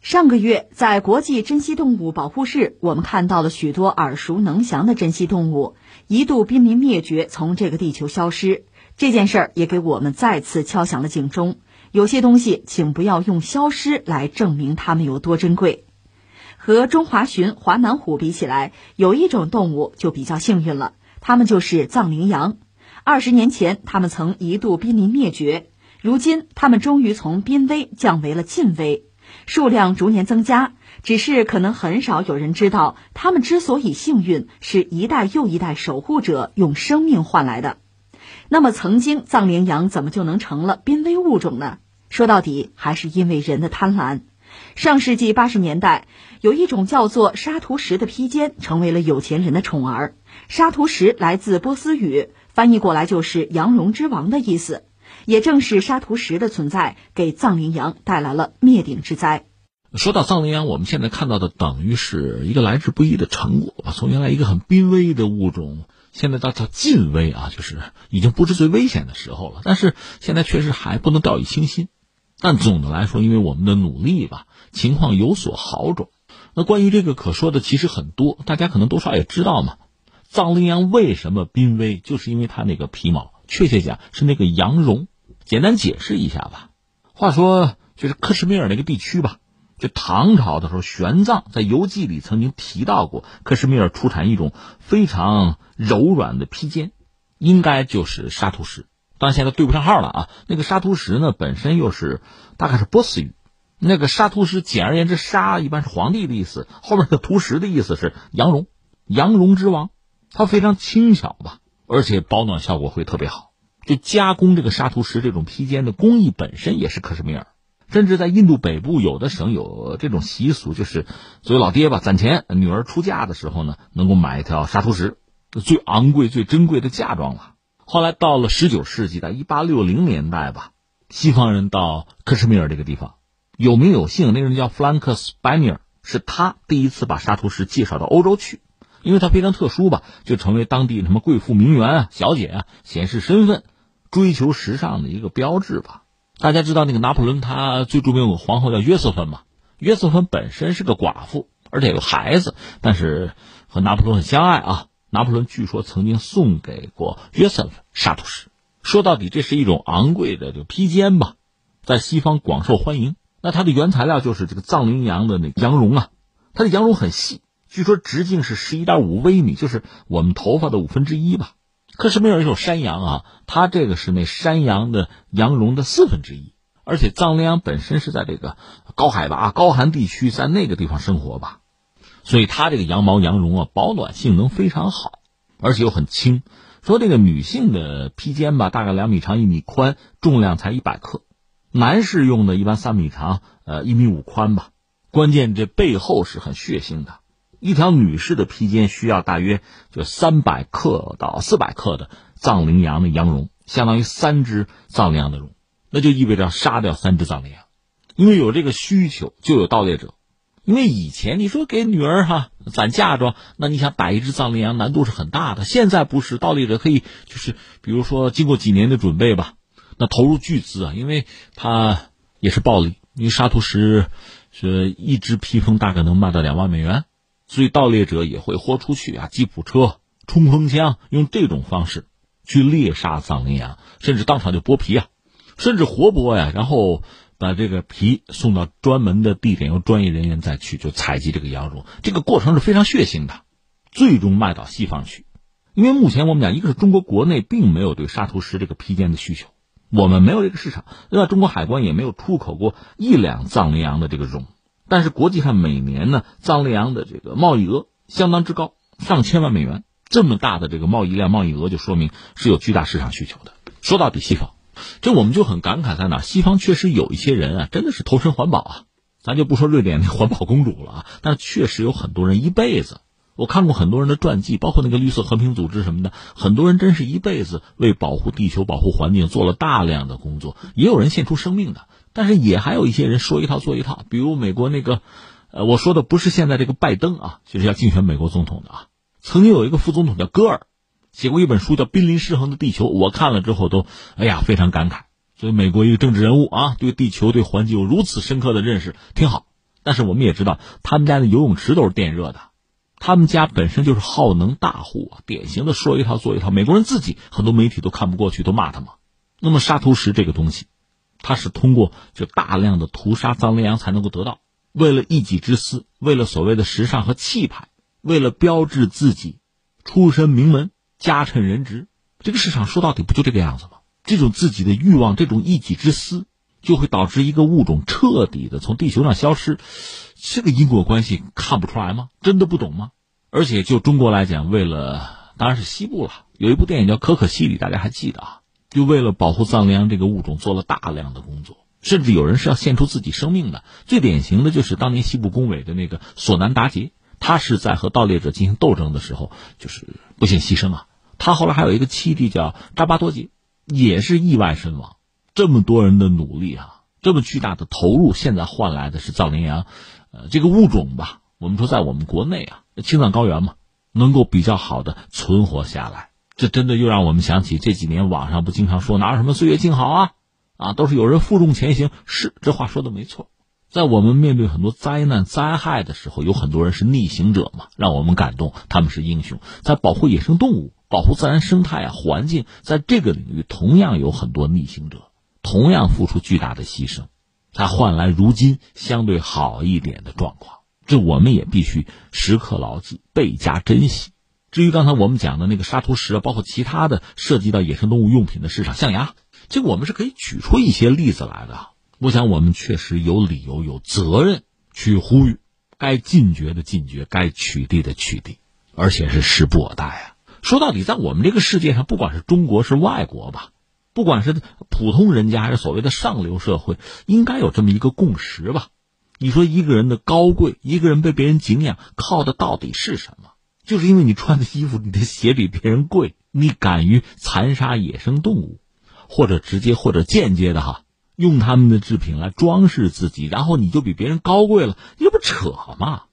上个月，在国际珍稀动物保护日，我们看到了许多耳熟能详的珍稀动物一度濒临灭绝，从这个地球消失。这件事儿也给我们再次敲响了警钟。有些东西，请不要用消失来证明它们有多珍贵。和中华鲟、华南虎比起来，有一种动物就比较幸运了，它们就是藏羚羊。二十年前，它们曾一度濒临灭绝，如今它们终于从濒危降为了近危。数量逐年增加，只是可能很少有人知道，他们之所以幸运，是一代又一代守护者用生命换来的。那么，曾经藏羚羊怎么就能成了濒危物种呢？说到底，还是因为人的贪婪。上世纪八十年代，有一种叫做沙图什的披肩，成为了有钱人的宠儿。沙图什来自波斯语，翻译过来就是“羊绒之王”的意思。也正是沙图什的存在，给藏羚羊带来了灭顶之灾。说到藏羚羊，我们现在看到的等于是一个来之不易的成果吧？从原来一个很濒危的物种，现在到叫近危啊，就是已经不是最危险的时候了。但是现在确实还不能掉以轻心。但总的来说，因为我们的努力吧，情况有所好转。那关于这个可说的其实很多，大家可能多少也知道嘛。藏羚羊为什么濒危，就是因为它那个皮毛，确切讲是那个羊绒。简单解释一下吧。话说，就是克什米尔那个地区吧，就唐朝的时候，玄奘在游记里曾经提到过，克什米尔出产一种非常柔软的披肩，应该就是沙图什。但现在对不上号了啊。那个沙图石呢，本身又是大概是波斯语。那个沙图石，简而言之，沙一般是皇帝的意思，后面的图石的意思是羊绒，羊绒之王。它非常轻巧吧，而且保暖效果会特别好。就加工这个沙图什这种披肩的工艺本身也是克什米尔，甚至在印度北部有的省有这种习俗，就是作为老爹吧攒钱，女儿出嫁的时候呢，能够买一条沙图什，最昂贵、最珍贵的嫁妆了。后来到了十九世纪的一八六零年代吧，西方人到克什米尔这个地方，有名有姓，那个人叫弗兰克斯·白尼尔，是他第一次把沙图什介绍到欧洲去，因为它非常特殊吧，就成为当地什么贵妇名媛啊、小姐啊显示身份。追求时尚的一个标志吧。大家知道那个拿破仑，他最著名有个皇后叫约瑟芬嘛。约瑟芬本身是个寡妇，而且有孩子，但是和拿破仑很相爱啊。拿破仑据说曾经送给过约瑟芬沙图什。说到底，这是一种昂贵的这个披肩吧，在西方广受欢迎。那它的原材料就是这个藏羚羊的那羊绒啊，它的羊绒很细，据说直径是十一点五微米，就是我们头发的五分之一吧。可是，没有一种山羊啊，它这个是那山羊的羊绒的四分之一，而且藏羚羊本身是在这个高海拔、高寒地区，在那个地方生活吧，所以它这个羊毛羊绒啊，保暖性能非常好，而且又很轻。说这个女性的披肩吧，大概两米长、一米宽，重量才一百克；男士用的一般三米长，呃，一米五宽吧。关键这背后是很血腥的。一条女士的披肩需要大约就三百克到四百克的藏羚羊的羊绒，相当于三只藏羚羊的绒，那就意味着杀掉三只藏羚羊。因为有这个需求，就有盗猎者。因为以前你说给女儿哈攒嫁妆，那你想逮一只藏羚羊难度是很大的。现在不是，盗猎者可以就是比如说经过几年的准备吧，那投入巨资啊，因为它也是暴利。因为沙图什是一只披风大概能卖到两万美元。所以盗猎者也会豁出去啊，吉普车、冲锋枪，用这种方式去猎杀藏羚羊，甚至当场就剥皮啊，甚至活剥呀，然后把这个皮送到专门的地点，由专业人员再去就采集这个羊绒。这个过程是非常血腥的，最终卖到西方去。因为目前我们讲，一个是中国国内并没有对沙图什这个披肩的需求，我们没有这个市场，另外中国海关也没有出口过一两藏羚羊的这个绒。但是国际上每年呢，藏羚羊的这个贸易额相当之高，上千万美元，这么大的这个贸易量、贸易额，就说明是有巨大市场需求的。说到底，西方，这我们就很感慨在哪？西方确实有一些人啊，真的是投身环保啊，咱就不说瑞典那环保公主了啊，但确实有很多人一辈子，我看过很多人的传记，包括那个绿色和平组织什么的，很多人真是一辈子为保护地球、保护环境做了大量的工作，也有人献出生命的。但是也还有一些人说一套做一套，比如美国那个，呃，我说的不是现在这个拜登啊，就是要竞选美国总统的啊。曾经有一个副总统叫戈尔，写过一本书叫《濒临失衡的地球》，我看了之后都，哎呀，非常感慨。所以美国一个政治人物啊，对地球、对环境有如此深刻的认识，挺好。但是我们也知道，他们家的游泳池都是电热的，他们家本身就是耗能大户啊，典型的说一套做一套。美国人自己很多媒体都看不过去，都骂他嘛。那么沙图石这个东西，它是通过就大量的屠杀藏羚羊才能够得到，为了一己之私，为了所谓的时尚和气派，为了标志自己出身名门、家趁人直，这个市场说到底不就这个样子吗？这种自己的欲望，这种一己之私。就会导致一个物种彻底的从地球上消失，这个因果关系看不出来吗？真的不懂吗？而且就中国来讲，为了当然是西部了，有一部电影叫《可可西里》，大家还记得啊？就为了保护藏羚羊这个物种做了大量的工作，甚至有人是要献出自己生命的。最典型的就是当年西部工委的那个索南达杰，他是在和盗猎者进行斗争的时候，就是不幸牺牲啊。他后来还有一个七弟叫扎巴多杰，也是意外身亡。这么多人的努力啊，这么巨大的投入，现在换来的是藏羚羊，呃，这个物种吧，我们说在我们国内啊，青藏高原嘛，能够比较好的存活下来，这真的又让我们想起这几年网上不经常说哪有什么岁月静好啊，啊，都是有人负重前行，是这话说的没错，在我们面对很多灾难灾害的时候，有很多人是逆行者嘛，让我们感动，他们是英雄，在保护野生动物、保护自然生态啊环境，在这个领域同样有很多逆行者。同样付出巨大的牺牲，才换来如今相对好一点的状况。这我们也必须时刻牢记，倍加珍惜。至于刚才我们讲的那个沙图石啊，包括其他的涉及到野生动物用品的市场，象牙，这个我们是可以举出一些例子来的。我想我们确实有理由、有责任去呼吁，该禁绝的禁绝，该取缔的取缔，而且是时不我待啊。说到底，在我们这个世界上，不管是中国是外国吧。不管是普通人家还是所谓的上流社会，应该有这么一个共识吧？你说一个人的高贵，一个人被别人敬仰，靠的到底是什么？就是因为你穿的衣服、你的鞋比别人贵，你敢于残杀野生动物，或者直接或者间接的哈，用他们的制品来装饰自己，然后你就比别人高贵了，你这不扯吗？